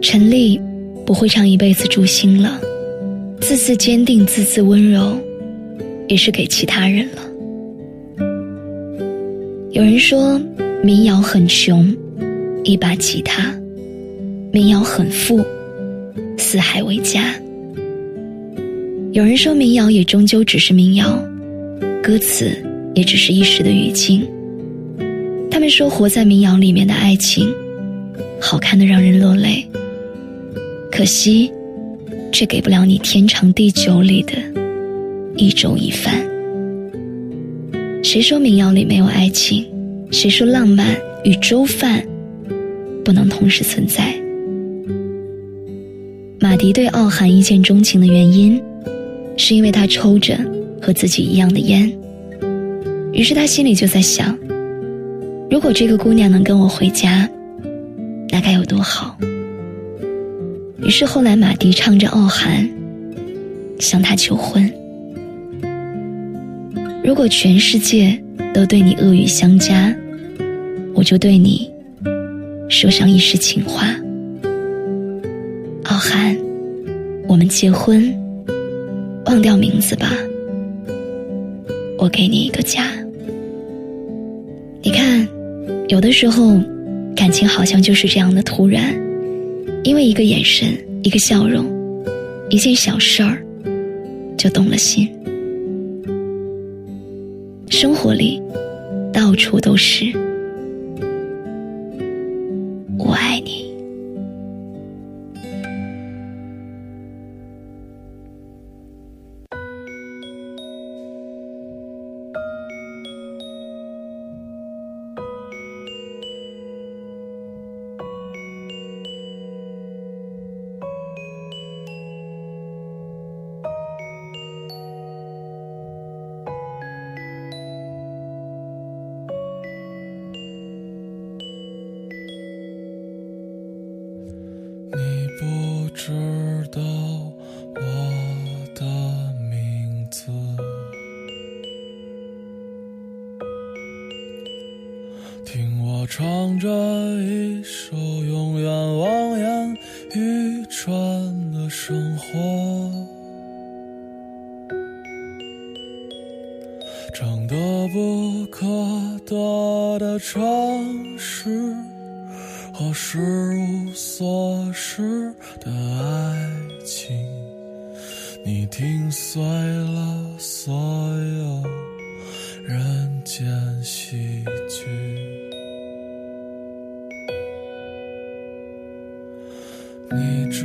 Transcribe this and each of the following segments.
陈丽不会唱一辈子诛心了，字字坚定，字字温柔，也是给其他人了。有人说民谣很穷，一把吉他；民谣很富，四海为家。有人说民谣也终究只是民谣，歌词也只是一时的语境。他们说活在民谣里面的爱情，好看的让人落泪，可惜，却给不了你天长地久里的一粥一饭。谁说民谣里没有爱情？谁说浪漫与粥饭不能同时存在？马迪对傲寒一见钟情的原因，是因为他抽着和自己一样的烟。于是他心里就在想：如果这个姑娘能跟我回家，那该有多好。于是后来马迪唱着傲寒，向她求婚。如果全世界都对你恶语相加，我就对你说上一世情话。傲寒，我们结婚，忘掉名字吧。我给你一个家。你看，有的时候，感情好像就是这样的突然，因为一个眼神，一个笑容，一件小事儿，就动了心。生活里，到处都是知道我的名字，听我唱着一首永远望眼欲穿的生活，唱得不可得的城市。和失无所失的爱情，你听碎了所有人间喜剧。你知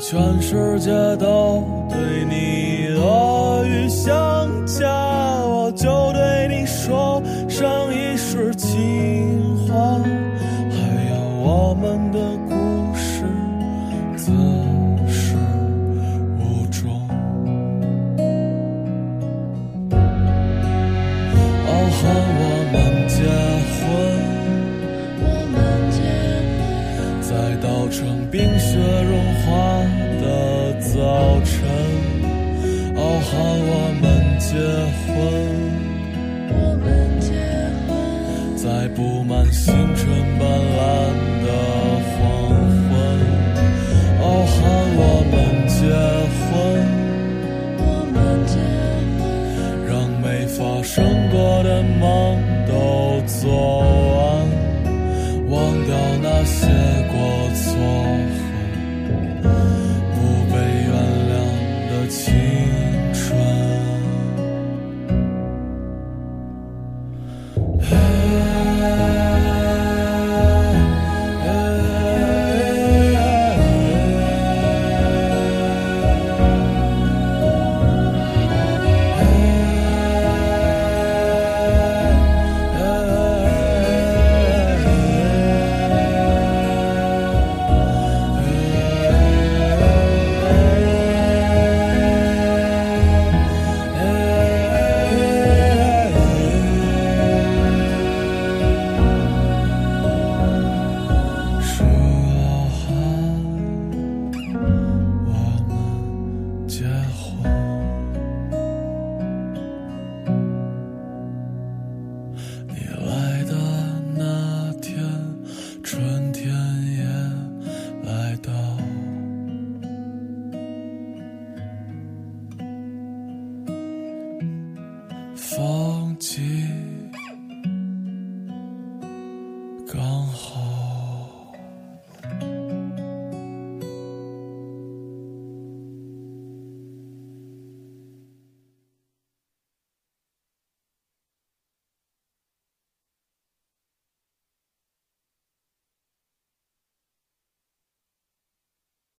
全世界都对你恶语相加，我就对你说上一世情话，还有我们的故事